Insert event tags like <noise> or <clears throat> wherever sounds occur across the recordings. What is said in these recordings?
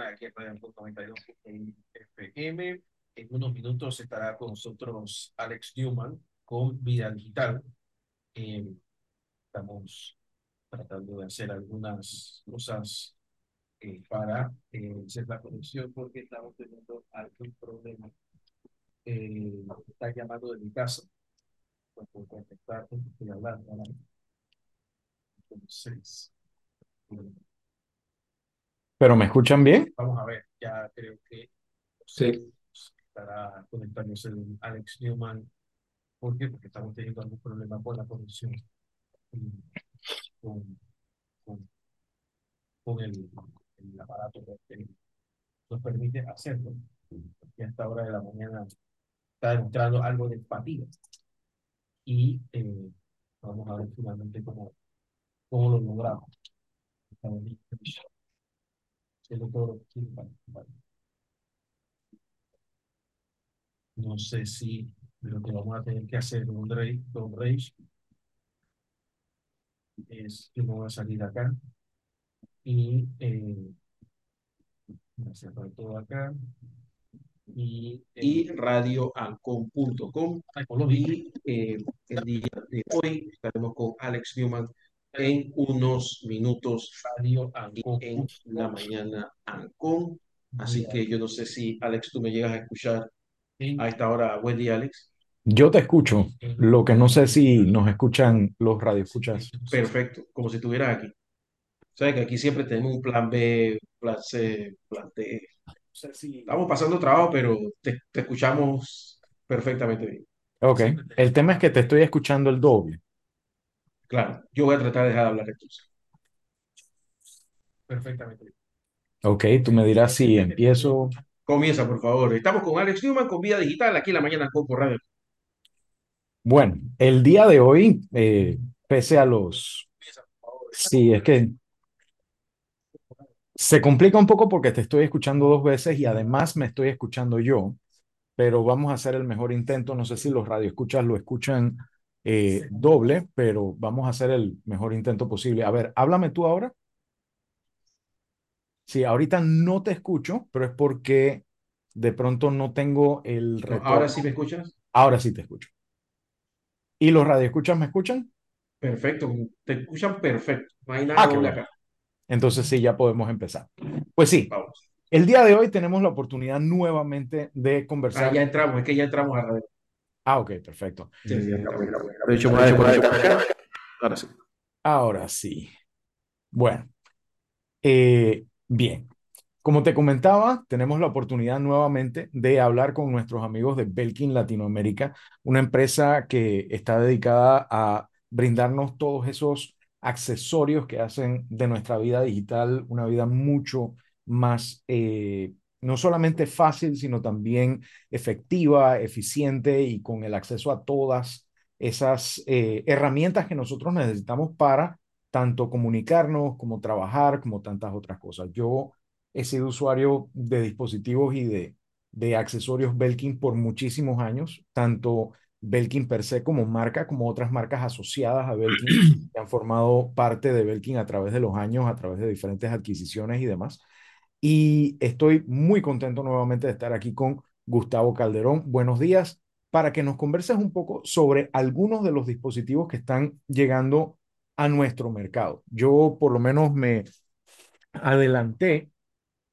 aquí en Radio 92 FM. En unos minutos estará con nosotros Alex Newman con Vida Digital. Eh, estamos tratando de hacer algunas cosas eh, para eh, hacer la conexión porque estamos teniendo algún problema. Eh, está llamando de mi casa. Pues por contactar, estoy hablando. Entonces, eh, ¿Pero me escuchan bien? vamos a ver, ya creo que Sí. estará conectándose el Alex Newman. ¿Por qué? Porque estamos teniendo algún problema con la conexión con, con, con el, el aparato que nos permite hacerlo. Y a esta hora de la mañana está demostrando algo de fatiga. Y eh, vamos a ver finalmente cómo, cómo lo logramos. Posible para- para- No sé si lo que vamos a tener que hacer, don Rey, don Rey, es que no va a salir acá y eh, voy a cerrar todo acá y, eh, y radioancon.com. Y eh, el día de hoy estaremos con Alex Newman en unos minutos Radio en la mañana Ancon. Así que yo no sé si Alex tú me llegas a escuchar a esta hora. Buen día, Alex. Yo te escucho. Lo que no sé si nos escuchan los radioescuchas. Perfecto, como si estuvieras aquí. Sabes que aquí siempre tenemos un plan B, plan C, plan D. Estamos pasando trabajo, pero te, te escuchamos perfectamente bien. Ok. El tema es que te estoy escuchando el doble. Claro, yo voy a tratar de dejar de hablar entonces. perfectamente. Ok, tú me dirás si empiezo. Comienza, por favor. Estamos con Alex Newman con Vida Digital aquí en la mañana con por Radio. Bueno, el día de hoy, eh, pese a los... Sí, es que se complica un poco porque te estoy escuchando dos veces y además me estoy escuchando yo, pero vamos a hacer el mejor intento. No sé si los radioescuchas lo escuchan eh, doble, pero vamos a hacer el mejor intento posible. A ver, háblame tú ahora. Sí, ahorita no te escucho, pero es porque de pronto no tengo el No, retorno. Ahora sí me escuchas. Ahora sí te escucho. ¿Y los radioescuchas me escuchan? Perfecto, te escuchan perfecto. No hay nada Ah, doble bueno. acá. Entonces sí, ya podemos empezar. Pues sí, Vamos. el día de hoy tenemos la oportunidad nuevamente de Ah, conversar. ya entramos, es que ya entramos a radio. Ah, ok, perfecto. Sí. De hecho. Ahora sí. Ahora sí. Bueno, eh, bien. Como te comentaba, tenemos la oportunidad nuevamente de hablar con nuestros amigos de Belkin Latinoamérica, una empresa que está dedicada a brindarnos todos esos accesorios que hacen de nuestra vida digital una vida mucho más, eh, no solamente fácil, sino también efectiva, eficiente y con el acceso a todas esas eh, herramientas que nosotros necesitamos para tanto comunicarnos como trabajar, como tantas otras cosas. Yo he sido usuario de dispositivos y de, de accesorios Belkin por muchísimos años, tanto Belkin per se como marca, como otras marcas asociadas a Belkin <clears throat> que han formado parte de Belkin a través de los años, a través de diferentes adquisiciones y demás. Y estoy muy contento nuevamente de estar aquí con Gustavo Calderón. Buenos días, para que nos converses un poco sobre algunos de los dispositivos que están llegando a nuestro mercado. Yo por lo menos me adelanté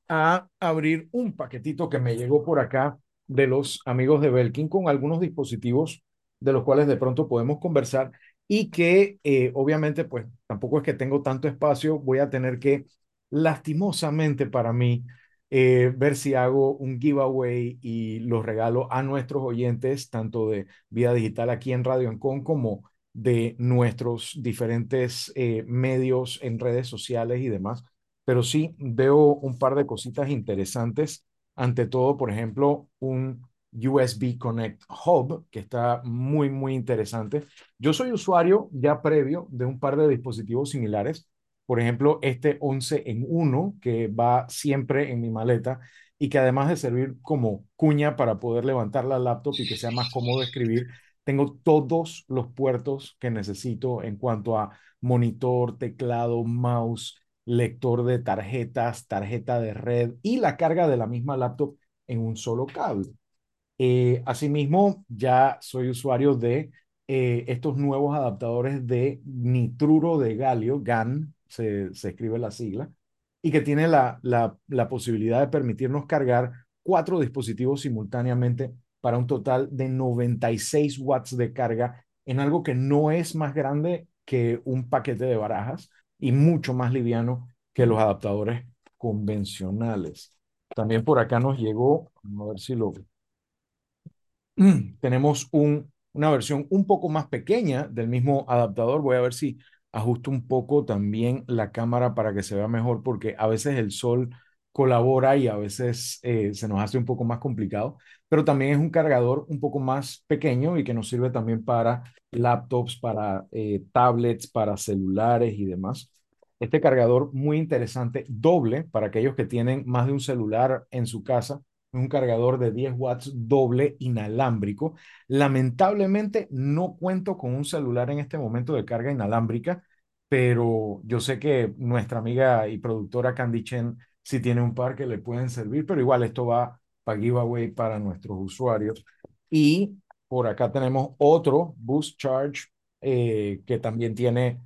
a abrir un paquetito que me llegó por acá de los amigos de Belkin con algunos dispositivos de los cuales de pronto podemos conversar y que eh, obviamente pues tampoco es que tengo tanto espacio, voy a tener que lastimosamente para mí eh, ver si hago un giveaway y los regalo a nuestros oyentes, tanto de Vida Digital aquí en Radio Ancon como de nuestros diferentes eh, medios en redes sociales y demás pero sí veo un par de cositas interesantes. Ante todo, por ejemplo, un USB Connect Hub, que está muy, muy interesante. Yo soy usuario ya previo de un par de dispositivos similares. Por ejemplo, este 11 en 1, que va siempre en mi maleta y que además de servir como cuña para poder levantar la laptop y que sea más cómodo escribir, tengo todos los puertos que necesito en cuanto a monitor, teclado, mouse, lector de tarjetas, tarjeta de red y la carga de la misma laptop en un solo cable. Eh, asimismo, ya soy usuario de eh, estos nuevos adaptadores de nitruro de galio, GAN, se, escribe la sigla, y que tiene la, la, posibilidad de permitirnos cargar cuatro dispositivos simultáneamente para un total de 96 watts de carga en algo que no es más grande que un paquete de barajas y mucho más liviano que los adaptadores convencionales. También por acá nos llegó, a ver si lo... <clears throat> Tenemos un, una versión un poco más pequeña del mismo adaptador. Voy a ver si ajusto un poco también la cámara para que se vea mejor, porque a veces el sol colabora y a veces eh, se nos hace un poco más complicado, pero también es un cargador un poco más pequeño y que nos sirve también para laptops, para eh, tablets, para celulares y demás. Este cargador muy interesante, doble para aquellos que tienen más de un celular en su casa, un cargador de 10 watts doble inalámbrico. Lamentablemente no cuento con un celular en este momento de carga inalámbrica, pero yo sé que nuestra amiga y productora Candy Chen si tiene un par que le pueden servir, pero igual esto va para giveaway para nuestros usuarios. Y por acá tenemos otro Boost Charge eh, que también tiene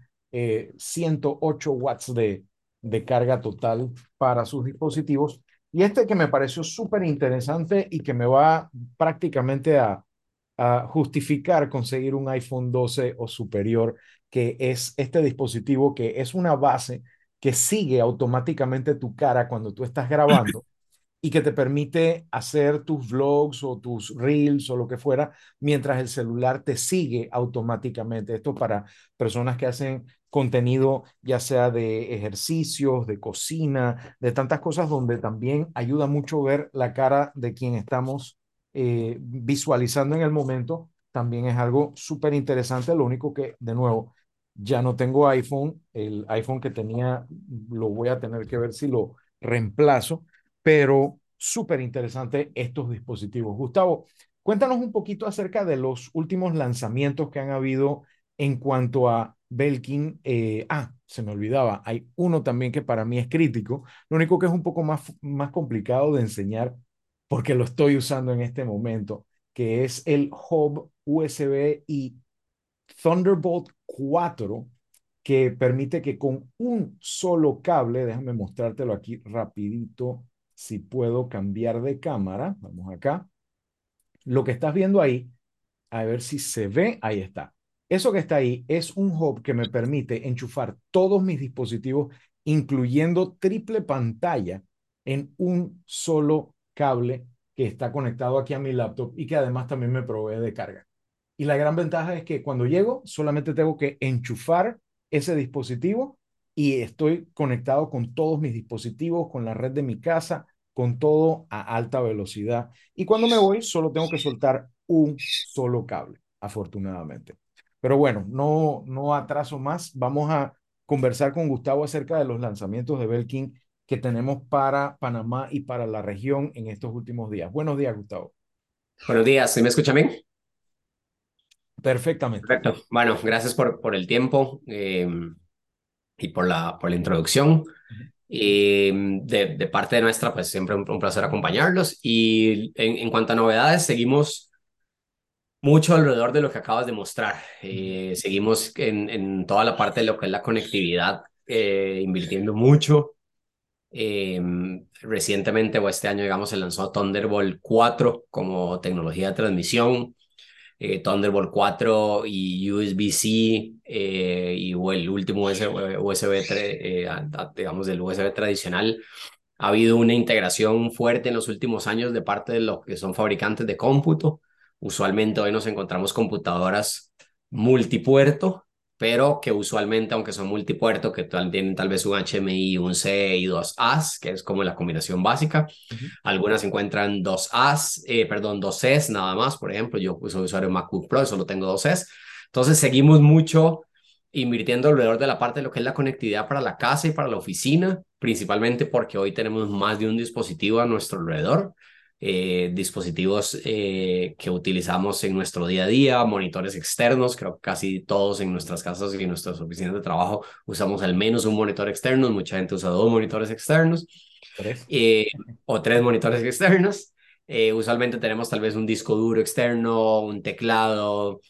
108 eh, watts de, de carga total para sus dispositivos. Y este que me pareció súper interesante y que me va prácticamente a, a justificar conseguir un iPhone 12 o superior, que es este dispositivo que es una base que sigue automáticamente tu cara cuando tú estás grabando <laughs> y que te permite hacer tus vlogs o tus reels o lo que fuera mientras el celular te sigue automáticamente. Esto para personas que hacen contenido ya sea de ejercicios, de cocina, de tantas cosas donde también ayuda mucho ver la cara de quien estamos eh, visualizando en el momento. También es algo súper interesante. Lo único que, de nuevo, ya no tengo iPhone, el iPhone que tenía lo voy a tener que ver si lo reemplazo, pero súper interesante estos dispositivos. Gustavo, cuéntanos un poquito acerca de los últimos lanzamientos que han habido en cuanto a Belkin. Eh, ah, se me olvidaba, hay uno también que para mí es crítico, lo único que es un poco más, más complicado de enseñar porque lo estoy usando en este momento, que es el hub USB y Thunderbolt 4 que permite que con un solo cable, déjame mostrártelo aquí rapidito, si puedo cambiar de cámara, vamos acá, lo que estás viendo ahí, a ver si se ve, ahí está. Eso que está ahí es un hub que me permite enchufar todos mis dispositivos, incluyendo triple pantalla, en un solo cable que está conectado aquí a mi laptop y que además también me provee de carga. Y la gran ventaja es que cuando llego solamente tengo que enchufar ese dispositivo y estoy conectado con todos mis dispositivos, con la red de mi casa, con todo a alta velocidad. Y cuando me voy solo tengo que soltar un solo cable, afortunadamente. Pero bueno, no, no atraso más. Vamos a conversar con Gustavo acerca de los lanzamientos de Belkin que tenemos para Panamá y para la región en estos últimos días. Buenos días, Gustavo. Buenos días, ¿se me escucha bien? Perfectamente. Perfecto. Bueno, gracias por, por el tiempo eh, y por la, por la introducción. Y de, de, parte de nuestra, pues siempre un, un placer acompañarlos. Y en, en, cuanto a novedades, seguimos mucho alrededor de lo que acabas de mostrar. Eh, seguimos en, en, toda la parte de lo que es la conectividad, eh, invirtiendo mucho. Eh, recientemente o este año, digamos, se lanzó Thunderbolt 4 como tecnología de transmisión. Eh, Thunderbolt 4 y USB-C eh, y el último USB, eh, digamos, del USB tradicional. Ha habido una integración fuerte en los últimos años de parte de los que son fabricantes de cómputo. Usualmente hoy nos encontramos computadoras multipuerto pero que usualmente, aunque son multipuerto, que tienen tal vez un HMI, un C y dos As, que es como la combinación básica. Algunas encuentran dos As, eh, perdón, dos Cs nada más. Por ejemplo, yo soy usuario de MacBook Pro y solo tengo dos Cs. Entonces, seguimos mucho invirtiendo alrededor de la parte de lo que es la conectividad para la casa y para la oficina, principalmente porque hoy tenemos más de un dispositivo a nuestro alrededor. Eh, dispositivos eh, que utilizamos en nuestro día a día, monitores externos, creo que casi todos en nuestras casas y en nuestras oficinas de trabajo usamos al menos un monitor externo, mucha gente usa dos monitores externos ¿Tres? eh, o tres monitores externos. Usualmente tenemos tal vez un disco duro externo, un teclado,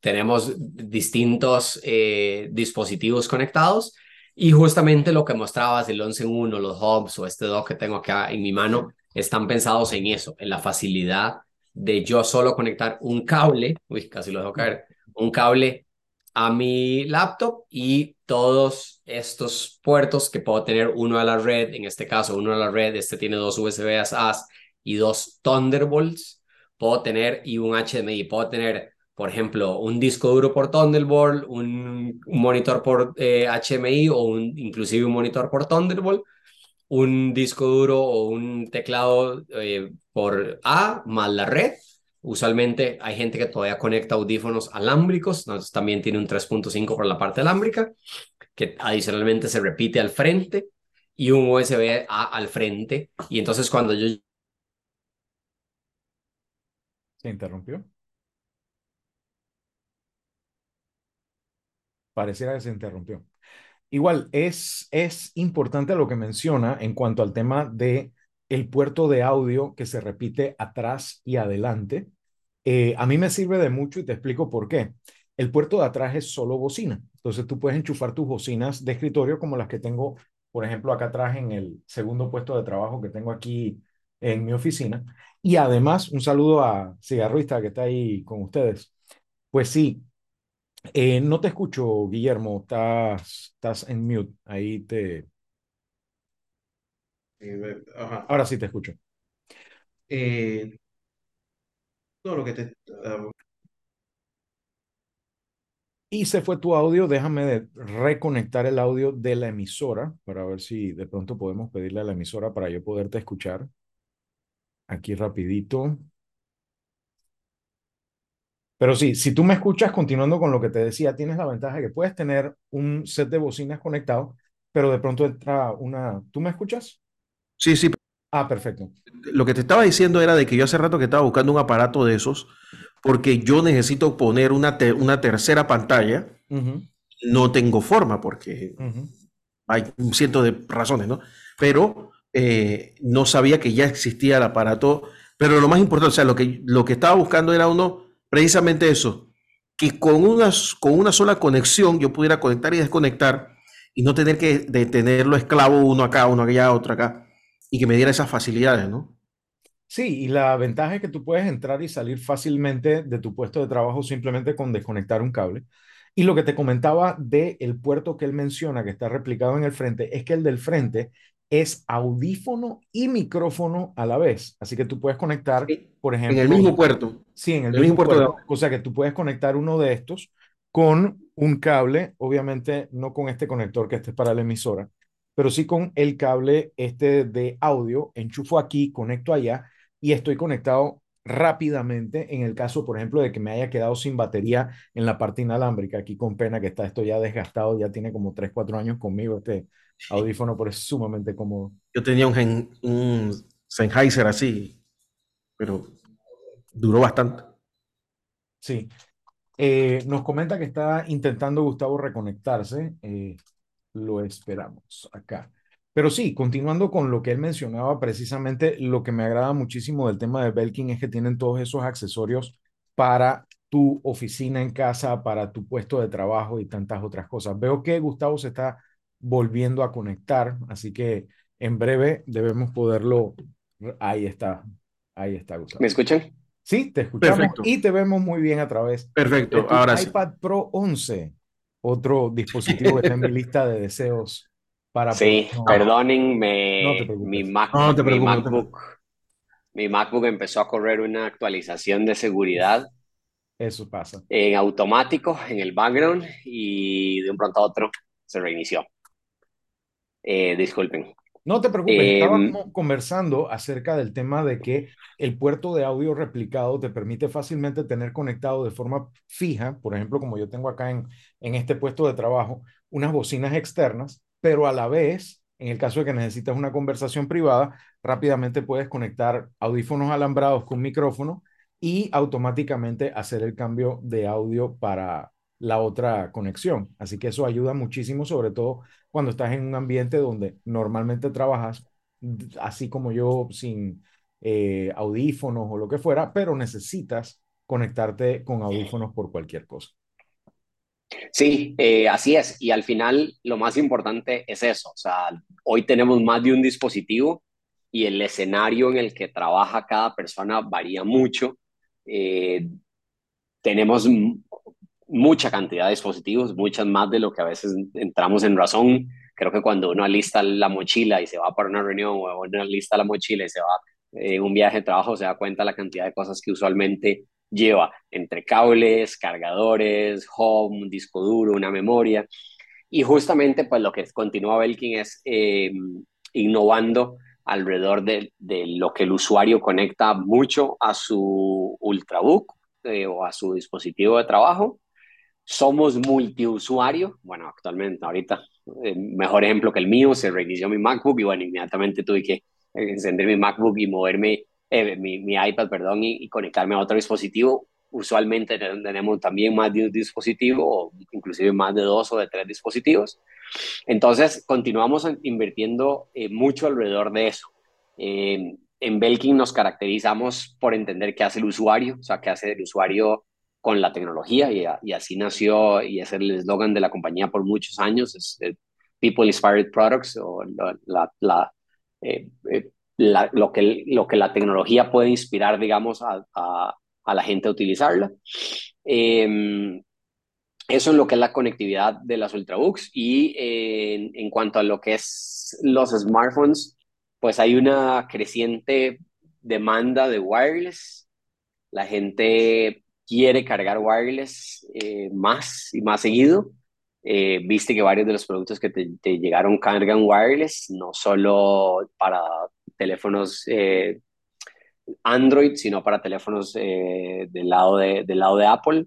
tenemos distintos dispositivos conectados y justamente lo que mostrabas, el 11 en 1, los hubs o este dock que tengo acá en mi mano, están pensados en eso, en la facilidad de yo solo conectar un cable, uy, casi lo dejo caer, un cable a mi laptop y todos estos puertos que puedo tener uno a la red, en este caso uno a la red, este tiene dos USB SAS y dos Thunderbolts, puedo tener y un HDMI, puedo tener por ejemplo, un disco duro por Thunderbolt, un, monitor por eh, HMI o un, inclusive un monitor por Thunderbolt, un disco duro o un teclado eh, por A más la red. Usualmente hay gente que todavía conecta audífonos alámbricos, entonces también tiene un 3.5 por la parte alámbrica, que adicionalmente se repite al frente y un USB A al frente. Y entonces cuando yo... ¿Se interrumpió? Pareciera que se interrumpió. Igual, es, es importante lo que menciona en cuanto al tema de el puerto de audio que se repite atrás y adelante. Eh, a mí me sirve de mucho y te explico por qué. El puerto de atrás es solo bocina. Entonces tú puedes enchufar tus bocinas de escritorio como las que tengo, por ejemplo, acá atrás en el segundo puesto de trabajo que tengo aquí en mi oficina. Y además, un saludo a Cigarruista que está ahí con ustedes. Pues sí, eh, no te escucho, Guillermo. Estás, estás en mute. Ahí te. Ajá. Ahora sí te escucho. Eh, no, lo que te... ah, Y se fue tu audio. Déjame reconectar el audio de la emisora para ver si de pronto podemos pedirle a la emisora para yo poderte escuchar. Aquí rapidito. Pero sí, si tú me escuchas, continuando con lo que te decía, tienes la ventaja de que puedes tener un set de bocinas conectado, pero de pronto entra una... ¿Tú me escuchas? sí, sí, Ah, perfecto. lo que te estaba diciendo era de que yo hace rato que estaba buscando un aparato de esos porque yo necesito poner una, te- una tercera pantalla. No tengo forma porque hay un ciento de razones, ¿no? Pero eh, no sabía que ya existía el aparato. Pero lo más importante, o sea, lo que, lo que estaba buscando era uno, precisamente eso, que con una, con una sola conexión yo pudiera conectar y desconectar y no tener que de tenerlo esclavo uno acá, uno allá, otro acá, y que me diera esas facilidades, ¿no? Sí, y la ventaja es que tú puedes entrar y salir fácilmente de tu puesto de trabajo simplemente con desconectar un cable. Y lo que te comentaba del el puerto que él menciona, que está replicado en el frente, es que el del frente es audífono y micrófono a la vez. Así que tú puedes conectar, por En ejemplo, el mismo puerto. Sí, en el el mismo mismo puerto puerto. O sea que tú puedes conectar uno de estos con un cable, obviamente no con este conector que este es para la emisora, pero sí con el cable este de audio, enchufo aquí, conecto allá y estoy conectado rápidamente en el caso, por ejemplo, de que me haya quedado sin batería en la parte inalámbrica. Aquí con pena que está esto ya desgastado, ya tiene como 3, 4 años conmigo este audífono, pero es sumamente cómodo. Yo tenía un, Gen- un Sennheiser así, pero duró bastante. Sí. Eh, nos comenta que está intentando Gustavo reconectarse. eh, lo esperamos acá. Pero sí, continuando con lo que él mencionaba, precisamente lo que me agrada muchísimo del tema de Belkin es que tienen todos esos accesorios para tu oficina en casa, para tu puesto de trabajo y tantas otras cosas. Veo que Gustavo se está volviendo a conectar, así que en breve debemos poderlo. Ahí está, ahí está Gustavo. ¿Me escuchan? Sí, te escuchamos Perfecto. y te vemos muy bien a través de Perfecto, tu ahora sí. iPad Pro 11, otro dispositivo que está en mi lista de deseos para Sí, próximo- perdonen, me- No te preocupes. mi, Mac- No te mi preocupes, no MacBook, mi MacBook empezó a correr una actualización de seguridad Eso pasa. en automático en el background y de un pronto a otro se reinició. Eh, disculpen. No te preocupes, Em, estábamos conversando acerca del tema de que el puerto de audio replicado te permite fácilmente tener conectado de forma fija, por ejemplo, como yo tengo acá en, en este puesto de trabajo, unas bocinas externas, pero a la vez En el caso de que necesitas una conversación privada, rápidamente puedes conectar audífonos alambrados con micrófono y automáticamente hacer el cambio de audio para la otra conexión. Así que eso ayuda muchísimo, sobre todo cuando estás en un ambiente donde normalmente trabajas, así como yo, sin eh, audífonos o lo que fuera, pero necesitas conectarte con audífonos por cualquier cosa. Sí, eh, así es. Y al final lo más importante es eso. O sea, hoy tenemos más de un dispositivo y el escenario en el que trabaja cada persona varía mucho. Eh, tenemos mucha cantidad de dispositivos, muchas más de lo que a veces entramos en razón. Creo que cuando uno alista la mochila y se va para una reunión o uno alista la mochila y se va en un viaje de trabajo, se da cuenta la cantidad de cosas que usualmente lleva entre cables, cargadores, home, disco duro, una memoria. Y justamente pues lo que continúa Belkin es eh, innovando alrededor de, de, lo que el usuario conecta mucho a su Ultrabook eh, o a su dispositivo de trabajo. Somos multiusuario, bueno, actualmente, ahorita, eh, mejor ejemplo que el mío, se reinició mi MacBook y bueno, inmediatamente tuve que encender mi MacBook y moverme eh, mi, mi, iPad, perdón, y, conectarme a otro dispositivo. Usualmente tenemos también más de un dispositivo, o inclusive más de dos o de tres dispositivos. Entonces, continuamos invirtiendo eh, mucho alrededor de eso. Eh, en Belkin nos caracterizamos por entender qué hace el usuario, o sea, qué hace el usuario con la tecnología, y, así nació, y es el eslogan de la compañía por muchos años, es People Inspired Products, o la, la, lo, que, lo que la tecnología puede inspirar, digamos, a, la gente a utilizarla. Em, eso es lo que es la conectividad de las Ultrabooks. Y en, en cuanto a lo que es los smartphones, pues hay una creciente demanda de wireless. La gente quiere cargar wireless eh, más y más seguido. Eh, viste que varios de los productos que te, te, llegaron cargan wireless, no solo para teléfonos eh, Android, sino para teléfonos eh, del, lado de, del lado de Apple.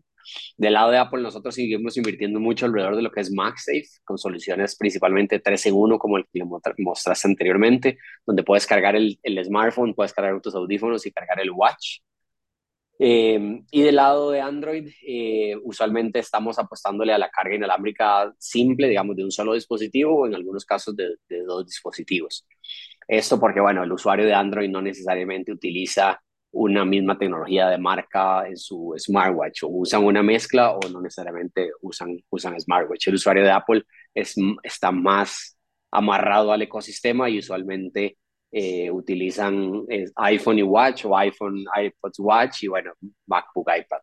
Del lado de Apple nosotros seguimos invirtiendo mucho alrededor de lo que es MagSafe, con soluciones principalmente 3 en 1, como el que le mostraste anteriormente, donde puedes cargar el, el smartphone, puedes cargar tus audífonos y cargar el watch. Eh, y del lado de Android, eh, usualmente estamos apostándole a la carga inalámbrica simple, digamos, de un solo dispositivo o en algunos casos de, de dos dispositivos. Esto porque, bueno, el usuario de Android no necesariamente utiliza una misma tecnología de marca en su smartwatch, o usan una mezcla o no necesariamente usan, usan smartwatch. El usuario de Apple es, está más amarrado al ecosistema y usualmente eh, utilizan eh, iPhone y Watch o iPhone, iPod Watch y bueno, MacBook, iPad.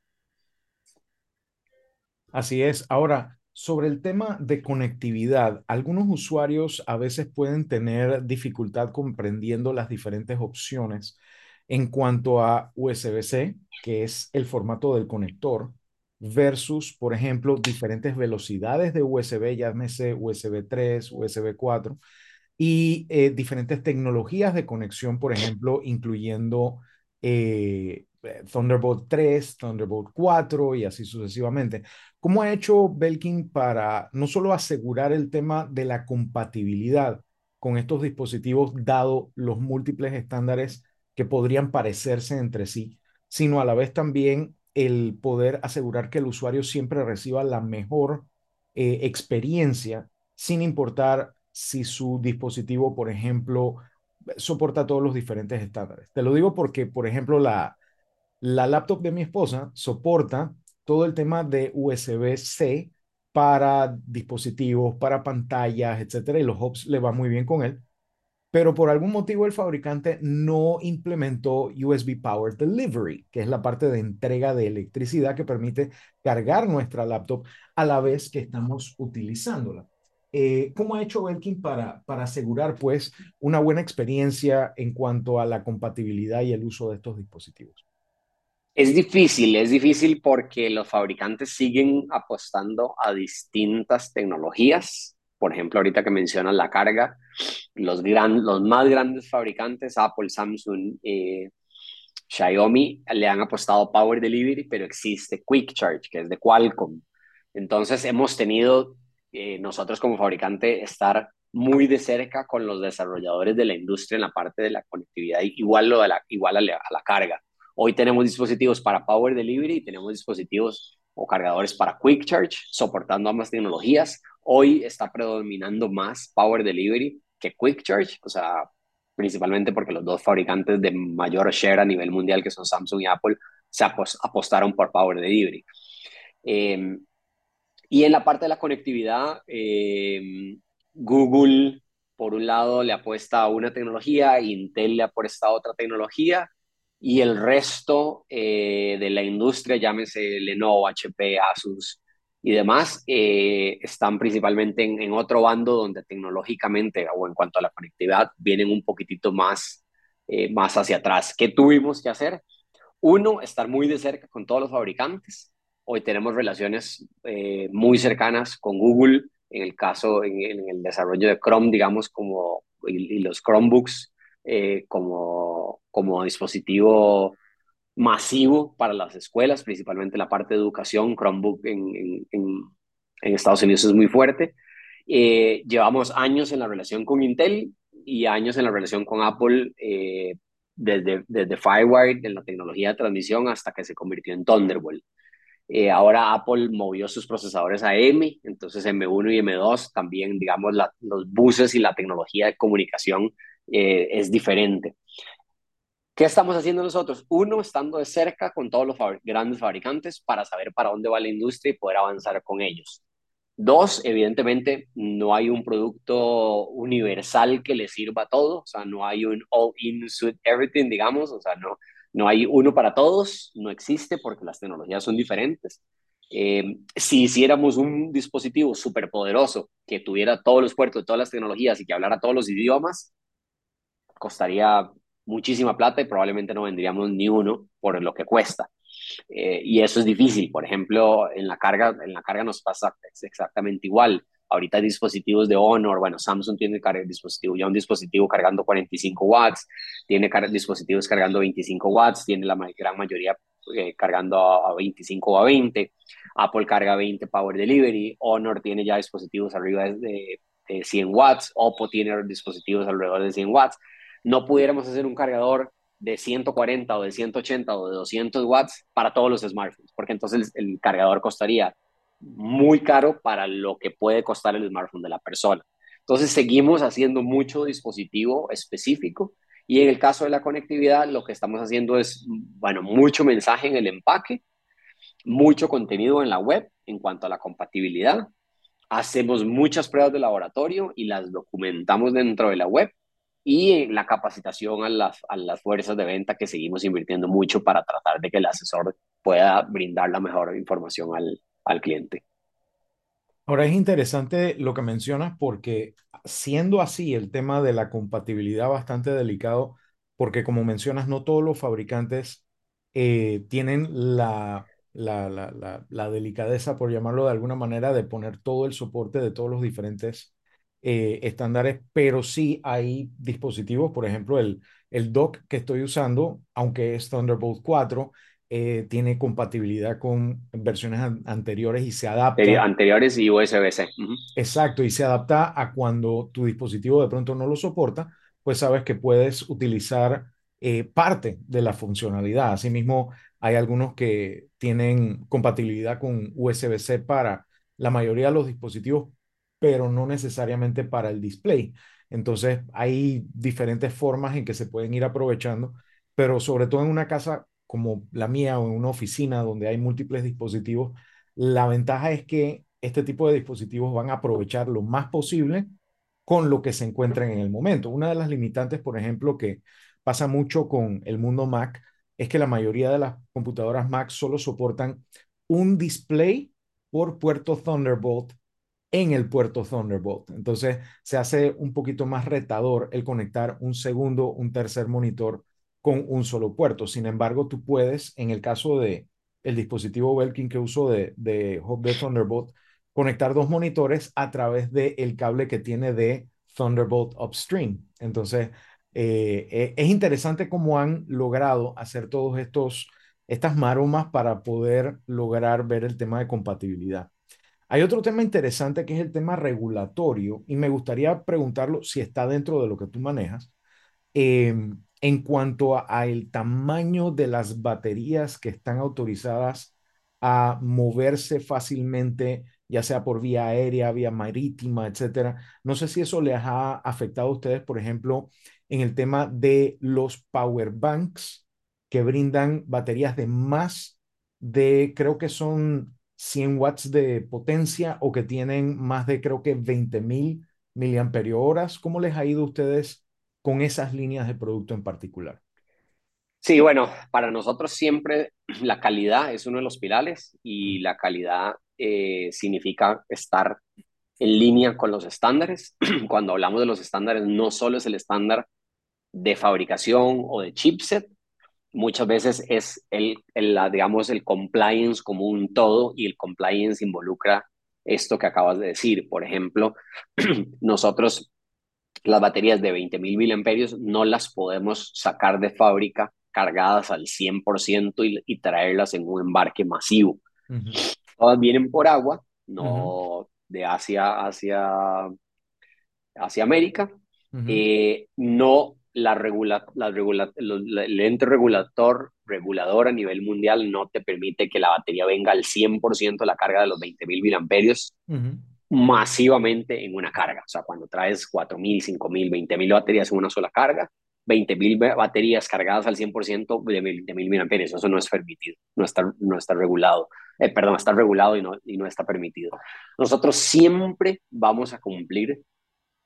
Así es. Ahora, sobre el tema de conectividad, algunos usuarios a veces pueden tener dificultad comprendiendo las diferentes opciones en cuanto a USB-C, que es el formato del conector, versus, por ejemplo, diferentes velocidades de USB, llámese USB 3, USB 4, y eh, diferentes tecnologías de conexión, por ejemplo, incluyendo eh, Thunderbolt 3, Thunderbolt 4 y así sucesivamente. ¿Cómo ha hecho Belkin para no solo asegurar el tema de la compatibilidad con estos dispositivos, dado los múltiples estándares que podrían parecerse entre sí, sino a la vez también el poder asegurar que el usuario siempre reciba la mejor eh, experiencia, sin importar si su dispositivo, por ejemplo, soporta todos los diferentes estándares. Te lo digo porque, por ejemplo, la, la laptop de mi esposa soporta todo el tema de USB-C para dispositivos, para pantallas, etcétera, y los hubs le va muy bien con él. Pero por algún motivo el fabricante no implementó USB Power Delivery, que es la parte de entrega de electricidad que permite cargar nuestra laptop a la vez que estamos utilizándola. Eh, ¿Cómo ha hecho Belkin para, para asegurar pues una buena experiencia en cuanto a la compatibilidad y el uso de estos dispositivos? Es difícil, es difícil porque los fabricantes siguen apostando a distintas tecnologías. Por ejemplo, ahorita que mencionan la carga, los, gran, los más grandes fabricantes, Apple, Samsung, eh, Xiaomi, le han apostado Power Delivery, pero existe Quick Charge, que es de Qualcomm. Entonces hemos tenido eh, nosotros como fabricante estar muy de cerca con los desarrolladores de la industria en la parte de la conectividad, igual, lo de la, igual a, la, a la carga. Hoy tenemos dispositivos para Power Delivery y tenemos dispositivos o cargadores para Quick Charge, soportando ambas tecnologías. Hoy está predominando más Power Delivery que Quick Charge, o sea, principalmente porque los dos fabricantes de mayor share a nivel mundial, que son Samsung y Apple, se apostaron por Power Delivery. Eh, y en la parte de la conectividad, eh, Google, por un lado, le apuesta a una tecnología, Intel le apuesta a otra tecnología, y el resto eh, de la industria, llámese Lenovo, HP, Asus y demás, eh, están principalmente en, otro bando donde tecnológicamente o en cuanto a la conectividad vienen un poquitito más, más hacia atrás. ¿Qué tuvimos que hacer? Uno, estar muy de cerca con todos los fabricantes. Hoy tenemos relaciones muy cercanas con Google, en el caso, en, en, el desarrollo de Chrome, digamos, como, y, y los Chromebooks, eh, como, como dispositivo masivo para las escuelas, principalmente la parte de educación. Chromebook en, en, en Estados Unidos es muy fuerte. Eh, llevamos años en la relación con Intel y años en la relación con Apple, eh, desde, desde Firewire, en la tecnología de transmisión, hasta que se convirtió en Thunderbolt. Eh, ahora Apple movió sus procesadores a M, entonces M1 y M2 también, digamos, los buses y la tecnología de comunicación eh, es diferente. ¿Qué estamos haciendo nosotros? Uno, estando de cerca con todos los grandes fabricantes para saber para dónde va la industria y poder avanzar con ellos. Dos, evidentemente, no hay un producto universal que le sirva a todo, o sea, no hay un all-in suit everything, digamos, o sea, no, no hay uno para todos, no existe porque las tecnologías son diferentes. Eh, si hiciéramos un dispositivo súper poderoso que tuviera todos los puertos, todas las tecnologías y que hablara todos los idiomas, costaría muchísima plata y probablemente no vendríamos ni uno por lo que cuesta. Eh, y eso es difícil. Por ejemplo, en la carga, en la carga nos pasa exactamente igual. Ahorita hay dispositivos de Honor, bueno, Samsung tiene dispositivo, ya un dispositivo cargando 45 watts, tiene car dispositivos cargando 25 watts, tiene la gran mayoría eh, cargando a, a 25 o a 20, Apple carga 20 Power Delivery, Honor tiene ya dispositivos arriba de, de 100 watts, Oppo tiene dispositivos alrededor de 100 watts, no pudiéramos hacer un cargador de 140 o de 180 o de 200 watts para todos los smartphones, porque entonces el, el cargador costaría muy caro para lo que puede costar el smartphone de la persona. Entonces seguimos haciendo mucho dispositivo específico y en el caso de la conectividad lo que estamos haciendo es, bueno, mucho mensaje en el empaque, mucho contenido en la web en cuanto a la compatibilidad. Hacemos muchas pruebas de laboratorio y las documentamos dentro de la web y la capacitación a las, a las fuerzas de venta que seguimos invirtiendo mucho para tratar de que el asesor pueda brindar la mejor información al, al cliente. Ahora es interesante lo que mencionas porque siendo así el tema de la compatibilidad bastante delicado, porque como mencionas, no todos los fabricantes eh, tienen la, la, la, la, delicadeza, por llamarlo de alguna manera, de poner todo el soporte de todos los diferentes eh, estándares, pero sí hay dispositivos, por ejemplo, el, el dock que estoy usando, aunque es Thunderbolt 4, eh, tiene compatibilidad con versiones an anteriores y se adapta. Anteriores y USB-C. Uh -huh. Exacto, y se adapta a cuando tu dispositivo de pronto no lo soporta, pues sabes que puedes utilizar eh, parte de la funcionalidad. Asimismo, hay algunos que tienen compatibilidad con USB-C para la mayoría de los dispositivos, pero no necesariamente para el display. Entonces, hay diferentes formas en que se pueden ir aprovechando, pero sobre todo en una casa como la mía o en una oficina donde hay múltiples dispositivos, la ventaja es que este tipo de dispositivos van a aprovechar lo más posible con lo que se encuentren en el momento. Una de las limitantes, por ejemplo, que pasa mucho con el mundo Mac, es que la mayoría de las computadoras Mac solo soportan un display por puerto Thunderbolt en el puerto Thunderbolt. Entonces se hace un poquito más retador el conectar un segundo, un tercer monitor con un solo puerto. Sin embargo, tú puedes, en el caso de el dispositivo Belkin que uso de, de de Thunderbolt, conectar dos monitores a través del el cable que tiene de Thunderbolt Upstream. Entonces, eh, es interesante cómo han logrado hacer todos estos estas maromas para poder lograr ver el tema de compatibilidad. Hay otro tema interesante que es el tema regulatorio y me gustaría preguntarlo si está dentro de lo que tú manejas. Em, en cuanto a, el tamaño de las baterías que están autorizadas a moverse fácilmente, ya sea por vía aérea, vía marítima, etcétera. No sé si eso les ha afectado a ustedes, por ejemplo, en el tema de los power banks que brindan baterías de más de, creo que son 100 watts de potencia o que tienen más de, creo que 20 mil miliamperios ¿Cómo les ha ido a ustedes con esas líneas de producto en particular? Sí, bueno, para nosotros siempre <clears throat> la calidad es uno de los pilares y la calidad eh, significa estar en línea con los estándares. <clears throat> Cuando hablamos de los estándares, no solo es el estándar de fabricación o de chipset, muchas veces es el, el, digamos, el compliance como un todo y el compliance involucra esto que acabas de decir. Por ejemplo, <clears throat> nosotros las baterías de 20.000 miliamperios no las podemos sacar de fábrica cargadas al 100% y, y traerlas en un embarque masivo. Todas vienen por agua, no de Asia hacia, hacia América. Eh, no la regula, la regula, el ente regulator, regulador a nivel mundial no te permite que la batería venga al 100% de la carga de los 20.000 miliamperios masivamente en una carga. O sea, cuando traes 4.000, 5.000, 20.000 baterías en una sola carga, 20.000 baterías cargadas al 100% de 20.000 miliamperios. Eso no es permitido, no está, no está regulado. Eh, perdón, está regulado y no, y no está permitido. Nosotros siempre vamos a cumplir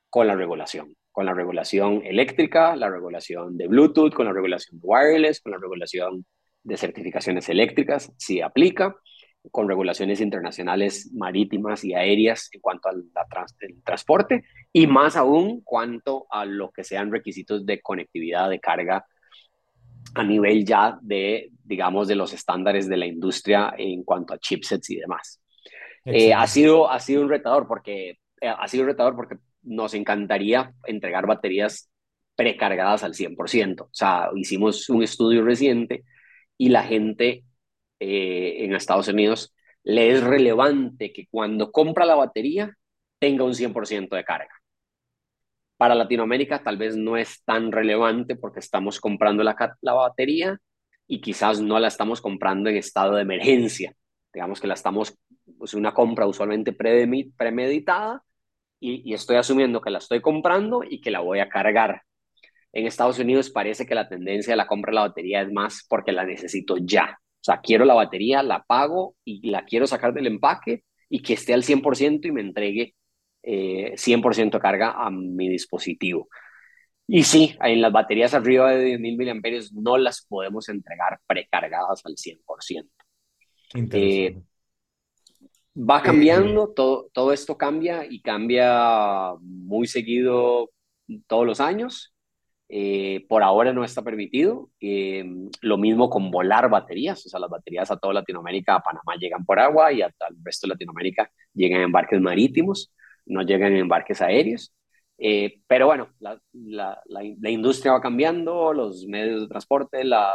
con la regulación, con la regulación eléctrica, la regulación de Bluetooth, con la regulación wireless, con la regulación de certificaciones eléctricas, si aplica con regulaciones internacionales marítimas y aéreas en cuanto al transporte y más aún cuanto a lo que sean requisitos de conectividad de carga a nivel ya de, digamos, de los estándares de la industria en cuanto a chipsets y demás. Eh, ha, sido, ha sido un retador porque, eh, ha sido un retador porque nos encantaría entregar baterías precargadas al 100%. O sea, hicimos un estudio reciente y la gente eh, en Estados Unidos, le es relevante que cuando compra la batería tenga un 100% de carga. Para Latinoamérica tal vez no es tan relevante porque estamos comprando la, la batería y quizás no la estamos comprando en estado de emergencia. Digamos que la estamos, es pues, una compra usualmente premeditada y, y estoy asumiendo que la estoy comprando y que la voy a cargar. En Estados Unidos parece que la tendencia de la compra de la batería es más porque la necesito ya. O sea, quiero la batería, la pago y la quiero sacar del empaque y que esté al 100% y me entregue eh, 100% carga a mi dispositivo. Y sí, en las baterías arriba de 10.000 mAh no las podemos entregar precargadas al 100%. Eh, va cambiando, todo, todo esto cambia y cambia muy seguido todos los años. Eh, por ahora no está permitido. Eh, lo mismo con volar baterías, o sea, las baterías a toda Latinoamérica, a Panamá llegan por agua y al resto de Latinoamérica llegan en embarques marítimos, no llegan en embarques aéreos. Eh, pero bueno, la, industria va cambiando, los medios de transporte, la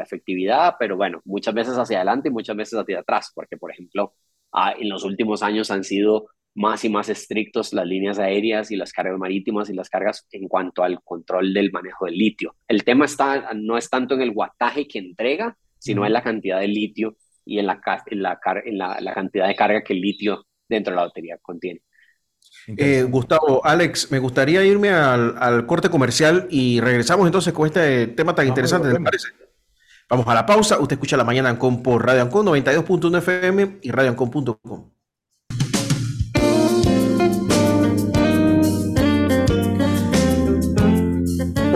efectividad, pero bueno, muchas veces hacia adelante y muchas veces hacia atrás, porque por ejemplo, ah, en los últimos años han sido más y más estrictos las líneas aéreas y las cargas marítimas y las cargas en cuanto al control del manejo del litio. El tema está, no es tanto en el guataje que entrega, sino en la cantidad de litio y en la, en la, en la, cantidad de carga que el litio dentro de la batería contiene. Eh, Gustavo, Alex, me gustaría irme al, al, corte comercial y regresamos entonces con este tema tan interesante, ¿te parece? Vamos a la pausa. Usted escucha la mañana Ancon por Radio Ancon 92.1 FM y radioancon.com.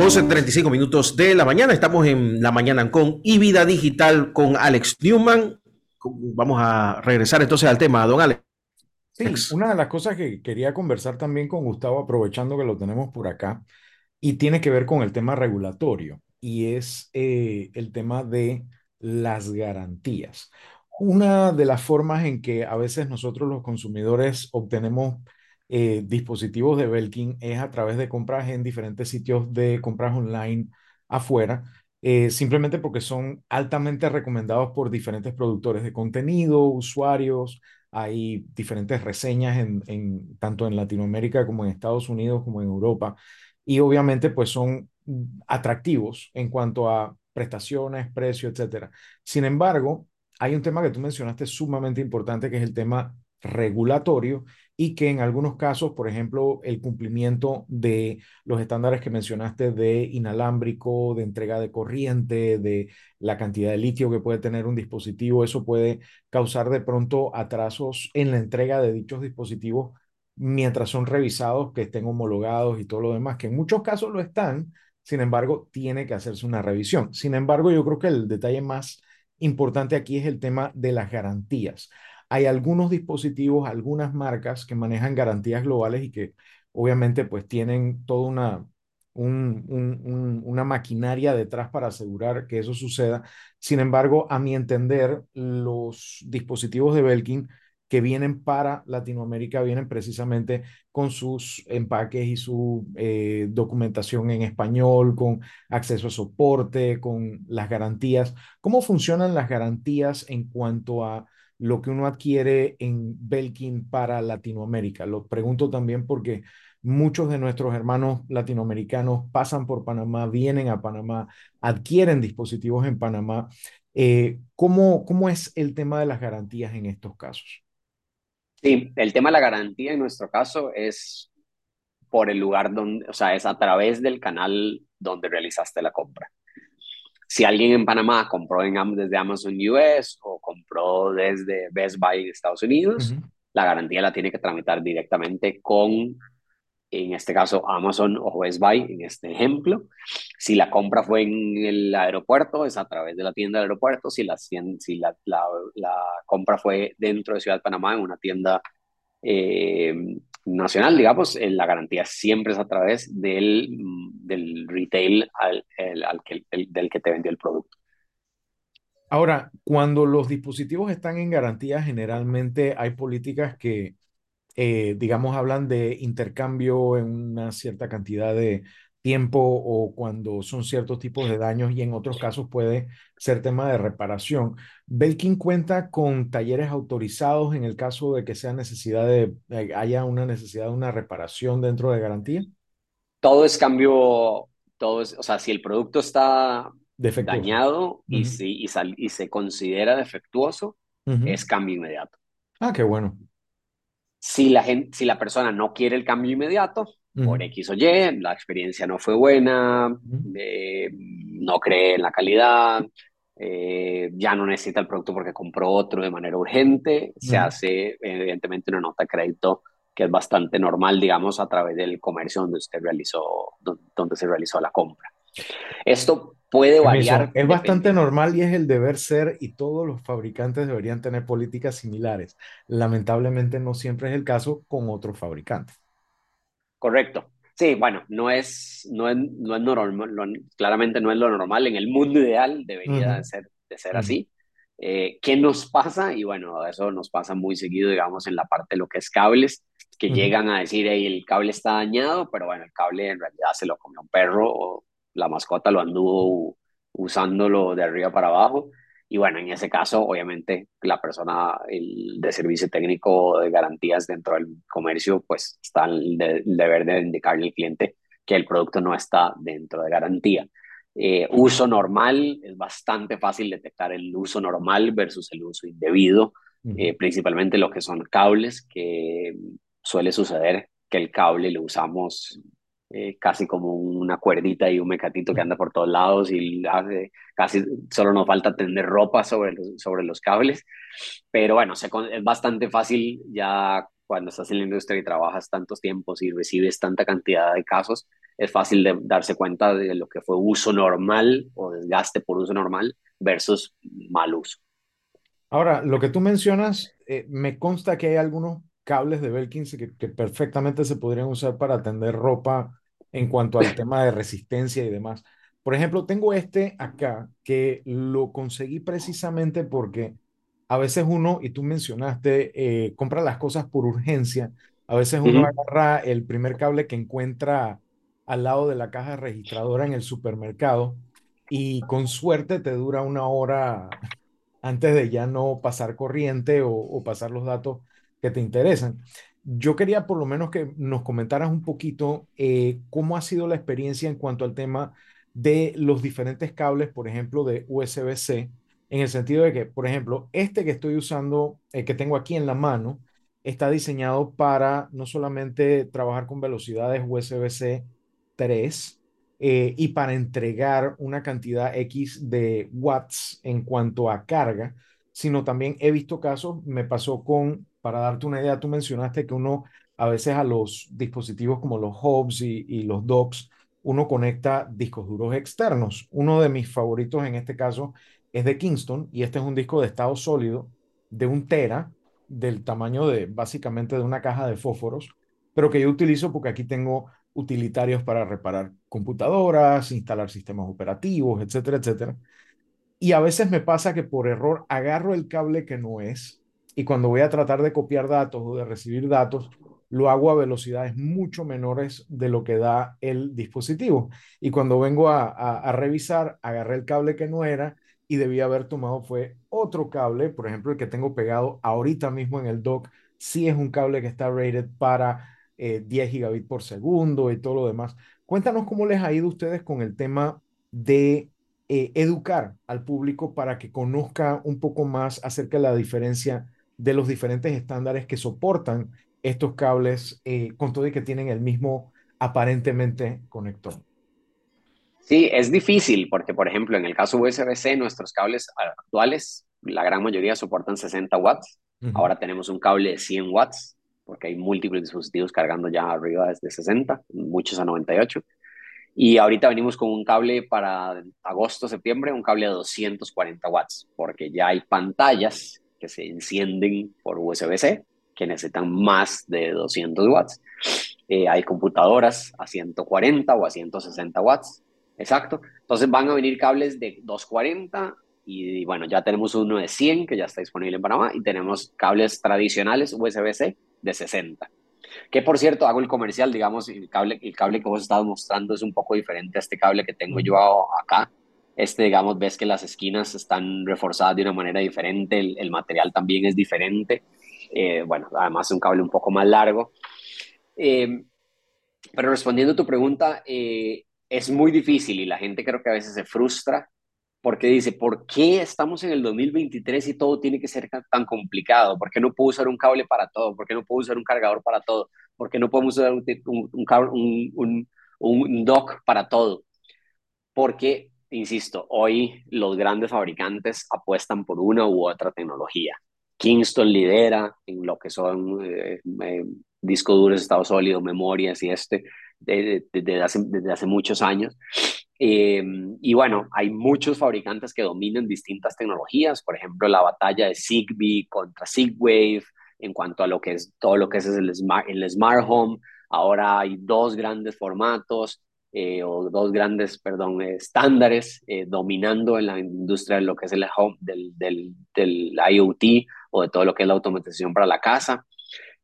11.35 minutos de la mañana. Estamos en la mañana con y vida digital con Alex Newman. Vamos a regresar entonces al tema, don Alex. Sí, una de las cosas que quería conversar también con Gustavo, aprovechando que lo tenemos por acá, y tiene que ver con el tema regulatorio, y es eh, el tema de las garantías. Una de las formas en que a veces nosotros los consumidores obtenemos eh, dispositivos de Belkin es a través de compras en diferentes sitios de compras online afuera, eh, simplemente porque son altamente recomendados por diferentes productores de contenido, usuarios, hay diferentes reseñas en, en, tanto en Latinoamérica como en Estados Unidos como en Europa y obviamente pues son atractivos en cuanto a prestaciones, precio, etcétera. Sin embargo, hay un tema que tú mencionaste sumamente importante que es el tema regulatorio y que en algunos casos, por ejemplo, el cumplimiento de los estándares que mencionaste de inalámbrico, de entrega de corriente, de la cantidad de litio que puede tener un dispositivo, eso puede causar de pronto atrasos en la entrega de dichos dispositivos mientras son revisados, que estén homologados y todo lo demás, que en muchos casos lo están, sin embargo, tiene que hacerse una revisión. Sin embargo, yo creo que el detalle más importante aquí es el tema de las garantías. Hay algunos dispositivos, algunas marcas que manejan garantías globales y que obviamente pues tienen toda una, un, un, una maquinaria detrás para asegurar que eso suceda. Sin embargo, a mi entender, los dispositivos de Belkin que vienen para Latinoamérica vienen precisamente con sus empaques y su eh, documentación en español, con acceso a soporte, con las garantías. ¿Cómo funcionan las garantías en cuanto a lo que uno adquiere en Belkin para Latinoamérica? Lo pregunto también porque muchos de nuestros hermanos latinoamericanos pasan por Panamá, vienen a Panamá, adquieren dispositivos en Panamá. Eh, ¿cómo, ¿Cómo es el tema de las garantías en estos casos? Sí, el tema de la garantía en nuestro caso es por el lugar donde, o sea, es a través del canal donde realizaste la compra. Si alguien en Panamá compró en, desde Amazon US o compró desde Best Buy en Estados Unidos, la garantía la tiene que tramitar directamente con en este caso Amazon o Best Buy, en este ejemplo. Si la compra fue en el aeropuerto, es a través de la tienda del aeropuerto. Si la, si la, la, compra fue dentro de Ciudad de Panamá, en una tienda eh, nacional, digamos, eh, la garantía siempre es a través del, del retail al, al que, del que te vendió el producto. Ahora, cuando los dispositivos están en garantía, generalmente hay políticas que eh, digamos, hablan de intercambio en una cierta cantidad de tiempo o cuando son ciertos tipos de daños y en otros casos puede ser tema de reparación. Belkin cuenta con talleres autorizados en el caso de que sea necesidad de, haya una necesidad de una reparación dentro de garantía. Todo es cambio, todo es, o sea, si el producto está dañado y, si, y, y, se considera defectuoso, es cambio inmediato. Ah, qué bueno. Si la, gente, si la persona no quiere el cambio inmediato, por X o Y, la experiencia no fue buena, eh, no cree en la calidad, eh, ya no necesita el producto porque compró otro de manera urgente, se hace evidentemente una nota de crédito que es bastante normal, digamos, a través del comercio donde usted realizó, donde se realizó la compra. Esto puede variar. Es bastante normal y es el deber ser y todos los fabricantes deberían tener políticas similares. Lamentablemente no siempre es el caso con otros fabricantes. Correcto. Sí, bueno, no es, no es, no es normal, claramente no es lo normal. En el mundo ideal debería de ser, de ser así. Eh, ¿Qué nos pasa? Y bueno, eso nos pasa muy seguido, digamos, en la parte de lo que es cables, que llegan a decir, hey, el cable está dañado, pero bueno, el cable en realidad se lo comió un perro o la mascota lo anduvo usándolo de arriba para abajo. Y bueno, en ese caso, obviamente, la persona el de servicio técnico de garantías dentro del comercio, pues está el, deber de indicarle al cliente que el producto no está dentro de garantía. Eh, uso normal, es bastante fácil detectar el uso normal versus el uso indebido, eh, principalmente lo que son cables, que suele suceder que el cable lo usamos eh, casi como una cuerdita y un mecatito que anda por todos lados y casi solo nos falta tender ropa sobre los, sobre los cables. Pero bueno, es bastante fácil ya cuando estás en la industria y trabajas tantos tiempos y recibes tanta cantidad de casos, es fácil de darse cuenta de lo que fue uso normal o desgaste por uso normal versus mal uso. Ahora, lo que tú mencionas, eh, me consta que hay algunos cables de Belkin que, que, perfectamente se podrían usar para tender ropa en cuanto al tema de resistencia y demás. Por ejemplo, tengo este acá que lo conseguí precisamente porque a veces uno, y tú mencionaste, eh, compra las cosas por urgencia. A veces uno agarra el primer cable que encuentra al lado de la caja registradora en el supermercado y con suerte te dura una hora antes de ya no pasar corriente o, o pasar los datos que te interesan. Yo quería por lo menos que nos comentaras un poquito eh, cómo ha sido la experiencia en cuanto al tema de los diferentes cables, por ejemplo, de USB-C, en el sentido de que, por ejemplo, este que estoy usando, el que tengo aquí en la mano, está diseñado para no solamente trabajar con velocidades USB-C 3, eh, y para entregar una cantidad X de watts en cuanto a carga, sino también he visto casos, me pasó con, para darte una idea, tú mencionaste que uno a veces a los dispositivos como los hubs y, los docks, uno conecta discos duros externos. Uno de mis favoritos en este caso es de Kingston y este es un disco de estado sólido de un tera, del tamaño de básicamente de una caja de fósforos, pero que yo utilizo porque aquí tengo utilitarios para reparar computadoras, instalar sistemas operativos, etcétera, etcétera. Y a veces me pasa que por error agarro el cable que no es y cuando voy a tratar de copiar datos o de recibir datos, lo hago a velocidades mucho menores de lo que da el dispositivo. Y cuando vengo a, a, a revisar, agarré el cable que no era y debía haber tomado fue otro cable, por ejemplo, el que tengo pegado ahorita mismo en el dock, sí es un cable que está rated para eh, 10 gigabits por segundo y todo lo demás. Cuéntanos cómo les ha ido a ustedes con el tema de eh, educar al público para que conozca un poco más acerca de la diferencia de los diferentes estándares que soportan estos cables eh, con todo y que tienen el mismo aparentemente conector. Sí, es difícil porque, por ejemplo, en el caso USB-C, nuestros cables actuales, la gran mayoría soportan 60 watts. Uh -huh. Ahora tenemos un cable de 100 watts porque hay múltiples dispositivos cargando ya arriba desde 60, muchos a 98. Y ahorita venimos con un cable para agosto, septiembre, un cable de 240 watts, porque ya hay pantallas que se encienden por USB-C que necesitan más de 200 watts. Eh, hay computadoras a 140 o a 160 watts, exacto. Entonces van a venir cables de 240 y bueno, ya tenemos uno de 100 que ya está disponible en Panamá y tenemos cables tradicionales USB-C de 60. Que por cierto, hago el comercial, digamos, el cable, el cable que vos estabas mostrando es un poco diferente a este cable que tengo yo acá. Este, digamos, ves que las esquinas están reforzadas de una manera diferente, el, el material también es diferente. Eh, bueno, además un cable un poco más largo. Eh, pero respondiendo a tu pregunta, eh, es muy difícil y la gente creo que a veces se frustra porque dice, ¿por qué estamos en el 2023 y todo tiene que ser tan complicado? ¿Por qué no puedo usar un cable para todo? ¿Por qué no puedo usar un cargador para todo? ¿Por qué no podemos usar un, un, un, un dock para todo? Porque, insisto, hoy los grandes fabricantes apuestan por una u otra tecnología. Kingston lidera en lo que son eh, eh, discos duros, estado sólido, memorias y este, desde de, de hace, desde hace muchos años. Eh, y bueno, hay muchos fabricantes que dominan distintas tecnologías, por ejemplo, la batalla de Zigbee contra Zigwave, en cuanto a lo que es todo lo que es el smart, el smart home. Ahora hay dos grandes formatos, eh, o dos grandes, perdón, estándares eh, dominando en la industria de lo que es el home, del, del, del IoT o de todo lo que es la automatización para la casa.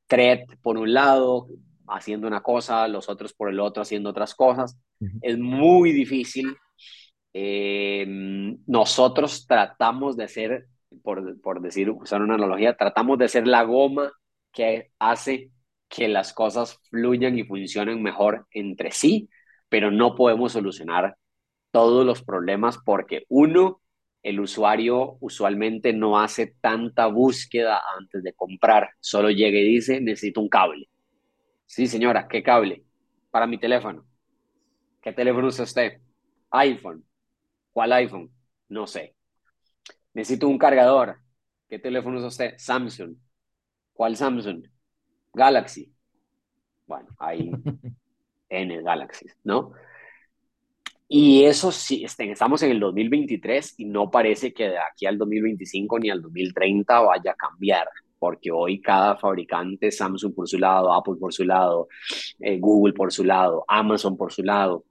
Thread, por un lado, haciendo una cosa, los otros por el otro haciendo otras cosas. Uh -huh. Es muy difícil. Eh, nosotros tratamos de ser, por, por decir, usar una analogía, tratamos de ser la goma que hace que las cosas fluyan y funcionen mejor entre sí, pero no podemos solucionar todos los problemas porque uno, el usuario usualmente no hace tanta búsqueda antes de comprar, solo llega y dice, necesito un cable Sí, señora, ¿qué cable? Para mi teléfono. ¿Qué teléfono usa usted? iPhone. ¿Cuál iPhone? No sé. Necesito un cargador. ¿Qué teléfono usa usted? Samsung. ¿Cuál Samsung? Galaxy. Bueno, <laughs> hay N Galaxies, ¿no? Y eso sí, este, estamos en el 2023 y no parece que de aquí al 2025 ni al 2030 vaya a cambiar porque hoy cada fabricante, Samsung por su lado, Apple por su lado, eh, Google por su lado, Amazon por su lado,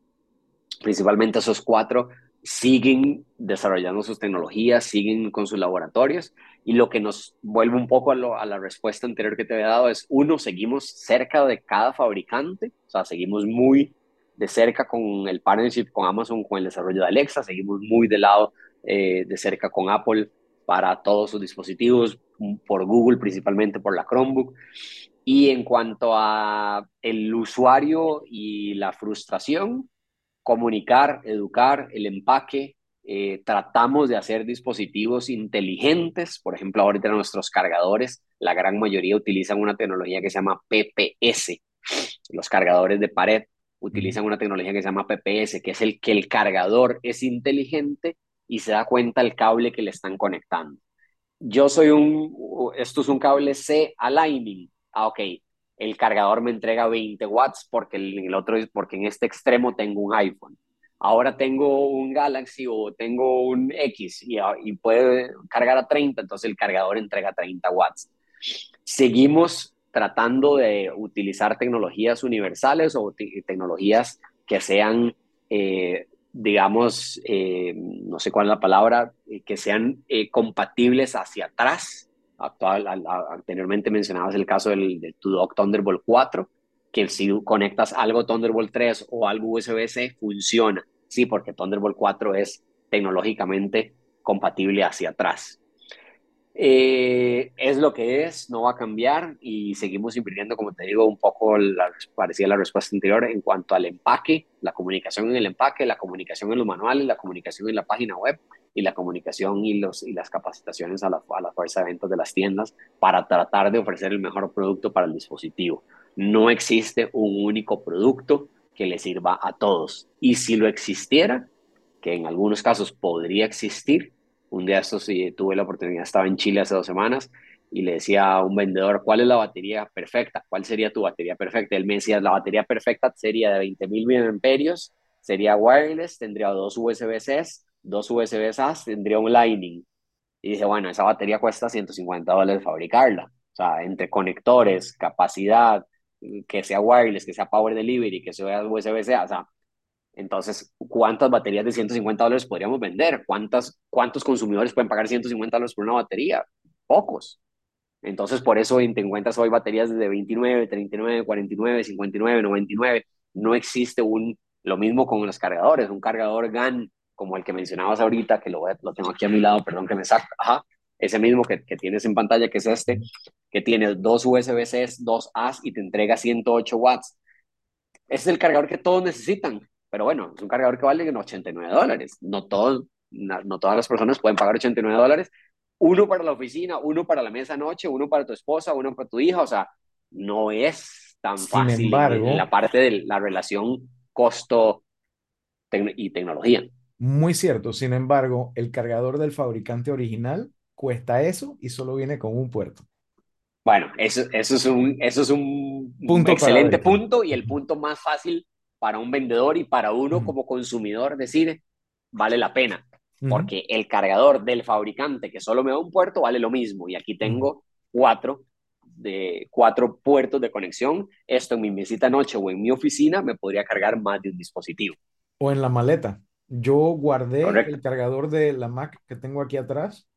principalmente esos cuatro, siguen desarrollando sus tecnologías, siguen con sus laboratorios y lo que nos vuelve un poco a, la respuesta anterior que te había dado es, uno, seguimos cerca de cada fabricante, o sea, seguimos muy de cerca con el partnership con Amazon, con el desarrollo de Alexa, seguimos muy de lado eh, de cerca con Apple para todos sus dispositivos, por Google, principalmente por la Chromebook. Y en cuanto a el usuario y la frustración, comunicar, educar, el empaque, eh, tratamos de hacer dispositivos inteligentes, por ejemplo, ahorita nuestros cargadores, la gran mayoría utilizan una tecnología que se llama PPS, los cargadores de pared utilizan una tecnología que se llama PPS, que es el que el cargador es inteligente y se da cuenta el cable que le están conectando. Yo soy un, esto es un cable C aligning. Ah, ok. El cargador me entrega 20 watts porque el, otro porque en este extremo tengo un iPhone. Ahora tengo un Galaxy o tengo un X y, ah, y puede cargar a 30, entonces el cargador entrega 30 watts. Seguimos tratando de utilizar tecnologías universales o tecnologías que sean, eh, digamos, eh, no sé cuál es la palabra, eh, que sean compatibles hacia atrás. Actual, anteriormente mencionabas el caso del, del Dock Thunderbolt 4, que si conectas algo Thunderbolt 3 o algo USB-C, funciona. Sí, porque Thunderbolt 4 es tecnológicamente compatible hacia atrás. Eh, es lo que es, no va a cambiar y seguimos invirtiendo, como te digo, un poco la, parecía la respuesta anterior en cuanto al empaque, la comunicación en el empaque, la comunicación en los manuales, la comunicación en la página web y la comunicación y, los, y las capacitaciones a la, a la fuerza de ventas de las tiendas para tratar de ofrecer el mejor producto para el dispositivo. No existe un único producto que le sirva a todos. Y si lo existiera, que en algunos casos podría existir, un día esto sí tuve la oportunidad, estaba en Chile hace dos semanas y le decía a un vendedor, ¿cuál es la batería perfecta? ¿Cuál sería tu batería perfecta? Él me decía, la batería perfecta sería de 20.000 mAh, sería wireless, tendría dos USB-C, dos USB-A, tendría un Lightning. Y dije, bueno, esa batería cuesta 150 dólares fabricarla. O sea, entre conectores, capacidad, que sea wireless, que sea power delivery, que sea USB-C, o sea, entonces, ¿cuántas baterías de 150 dólares podríamos vender? ¿Cuántas, ¿Cuántos consumidores pueden pagar 150 dólares por una batería? Pocos. Entonces, por eso te encuentras hoy baterías de 29, 39, 49, 59, 99. No existe un, lo mismo con los cargadores, un cargador GAN como el que mencionabas ahorita, que lo, lo tengo aquí a mi lado, perdón que me saca, ajá, ese mismo que, que, tienes en pantalla, que es este, que tiene dos USB-C, dos A's y te entrega 108 watts. Ese es el cargador que todos necesitan. Pero bueno, es un cargador que vale 89 dólares. No, todos, no, todas las personas pueden pagar 89 dólares. Uno para la oficina, uno para la mesa noche, uno para tu esposa, uno para tu hija. O sea, no es tan fácil embargo, en la parte de la relación costo y tecnología. Muy cierto. Sin embargo, el cargador del fabricante original cuesta eso y solo viene con un puerto. Bueno, eso, eso es un, eso es un punto excelente punto y el punto más fácil para un vendedor y para uno como consumidor decir, vale la pena, porque el cargador del fabricante que solo me da un puerto vale lo mismo y aquí tengo cuatro de cuatro puertos de conexión. Esto en mi mesita noche o en mi oficina me podría cargar más de un dispositivo. O en la maleta. Yo guardé el cargador de la Mac que tengo aquí atrás,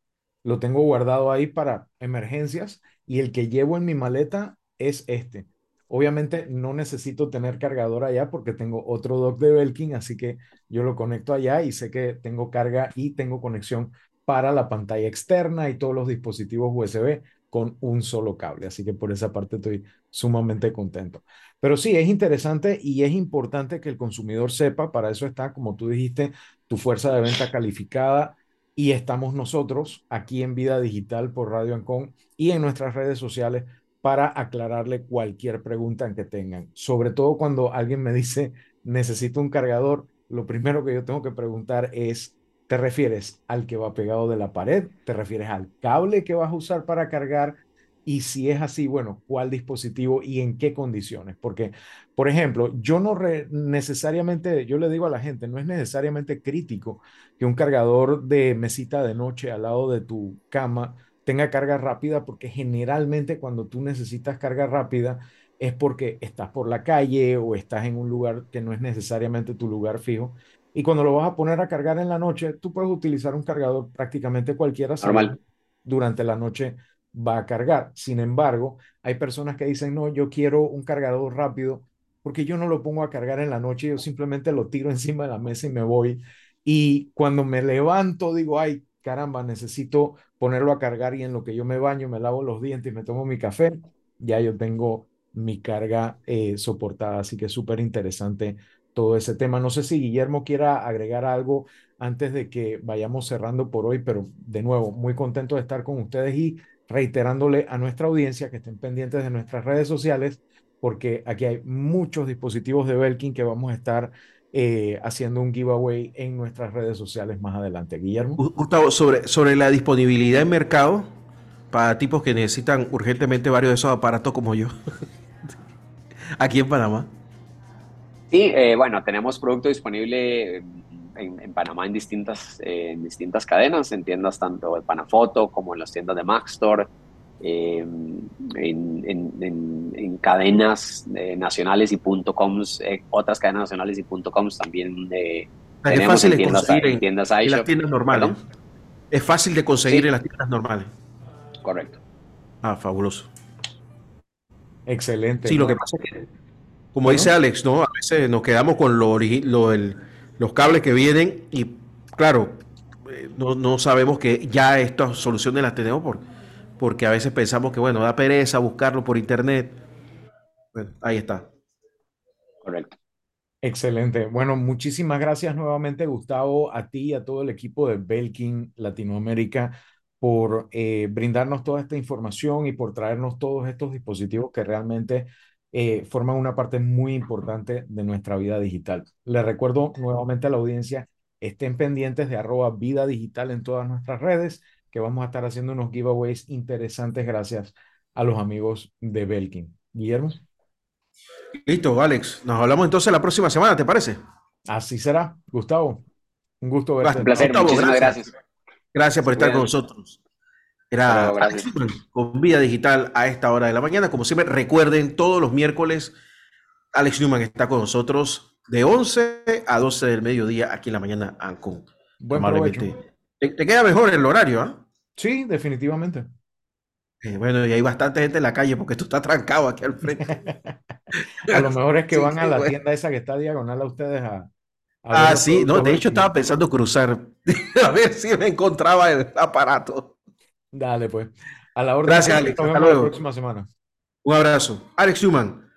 lo tengo guardado ahí para emergencias y el que llevo en mi maleta es este. Obviamente no necesito tener cargador allá porque tengo otro dock de Belkin, así que yo lo conecto allá y sé que tengo carga y tengo conexión para la pantalla externa y todos los dispositivos USB con un solo cable. Así que por esa parte estoy sumamente contento. Pero sí, es interesante y es importante que el consumidor sepa, para eso está, como tú dijiste, tu fuerza de venta calificada y estamos nosotros aquí en Vida Digital por Radio Ancon y en nuestras redes sociales para aclararle cualquier pregunta que tengan. Sobre todo cuando alguien me dice, necesito un cargador, lo primero que yo tengo que preguntar es, ¿te refieres al que va pegado de la pared? ¿Te refieres al cable que vas a usar para cargar? Y si es así, bueno, ¿cuál dispositivo y en qué condiciones? Porque, por ejemplo, yo no necesariamente, yo le digo a la gente, no es necesariamente crítico que un cargador de mesita de noche al lado de tu cama tenga carga rápida, porque generalmente cuando tú necesitas carga rápida es porque estás por la calle o estás en un lugar que no es necesariamente tu lugar fijo. Y cuando lo vas a poner a cargar en la noche, tú puedes utilizar un cargador prácticamente cualquiera. Normal. Durante la noche va a cargar. Sin embargo, hay personas que dicen, no, yo quiero un cargador rápido porque yo no lo pongo a cargar en la noche, yo simplemente lo tiro <laughs> encima de la mesa y me voy. Y cuando me levanto, digo, ay, caramba, necesito ponerlo a cargar y en lo que yo me baño, me lavo los dientes y me tomo mi café, ya yo tengo mi carga eh, soportada. Así que súper interesante todo ese tema. No sé si Guillermo quiera agregar algo antes de que vayamos cerrando por hoy, pero de nuevo, muy contento de estar con ustedes y reiterándole a nuestra audiencia que estén pendientes de nuestras redes sociales, porque aquí hay muchos dispositivos de Belkin que vamos a estar eh, haciendo un giveaway en nuestras redes sociales más adelante. Guillermo. Gustavo, sobre, sobre la disponibilidad en mercado para tipos que necesitan urgentemente varios de esos aparatos como yo, <laughs> aquí en Panamá. Sí, eh, bueno, tenemos producto disponible en, en Panamá en distintas, eh, en distintas cadenas, en tiendas tanto de Panafoto como en las tiendas de Maxstore, eh, en, en, en, cadenas eh, nacionales y punto .coms, eh, otras cadenas nacionales y punto .coms también es fácil de tiendas, conseguir en, tiendas en las tiendas normales. ¿Perdón? Es fácil de conseguir sí. en las tiendas normales. Correcto. Ah, fabuloso. Excelente. Sí, lo que pasa es que, como bueno. dice Alex, ¿no? A veces nos quedamos con lo, lo el, los cables que vienen y, claro, no, no sabemos que ya estas soluciones las tenemos por, porque a veces pensamos que, bueno, da pereza buscarlo por internet. Bueno, ahí está. Correcto. Excelente. Bueno, muchísimas gracias nuevamente, Gustavo, a ti y a todo el equipo de Belkin Latinoamérica por eh, brindarnos toda esta información y por traernos todos estos dispositivos que realmente eh, forman una parte muy importante de nuestra vida digital. Les recuerdo nuevamente a la audiencia, estén pendientes de arroba vida digital en todas nuestras redes, que vamos a estar haciendo unos giveaways interesantes gracias a los amigos de Belkin. Guillermo. Listo, Alex. Nos hablamos entonces la próxima semana, ¿te parece? Así será. Gustavo, un gusto verte. Un placer, Gustavo, muchísimas gracias. Gracias, gracias por estar Bien. con nosotros. Era Bueno, gracias. con Vida Digital a esta hora de la mañana. Como siempre, recuerden, todos los miércoles Alex Newman está con nosotros de 11 a 12 del mediodía aquí en la mañana Ancon. Buen. Te, te queda mejor el horario, ¿ah? Sí, definitivamente. Eh, bueno, y hay bastante gente en la calle porque tú estás trancado aquí al frente. <laughs> A lo mejor es que <laughs> Sí, van a la bueno. tienda esa que está diagonal a ustedes a, a Ah, sí, no, de hecho estaba pensando cruzar <laughs> a ver si me encontraba el aparato. Dale, pues. A la orden. Gracias. Alex. Nos Hasta vemos la luego. próxima semana. Un abrazo. Alex Newman,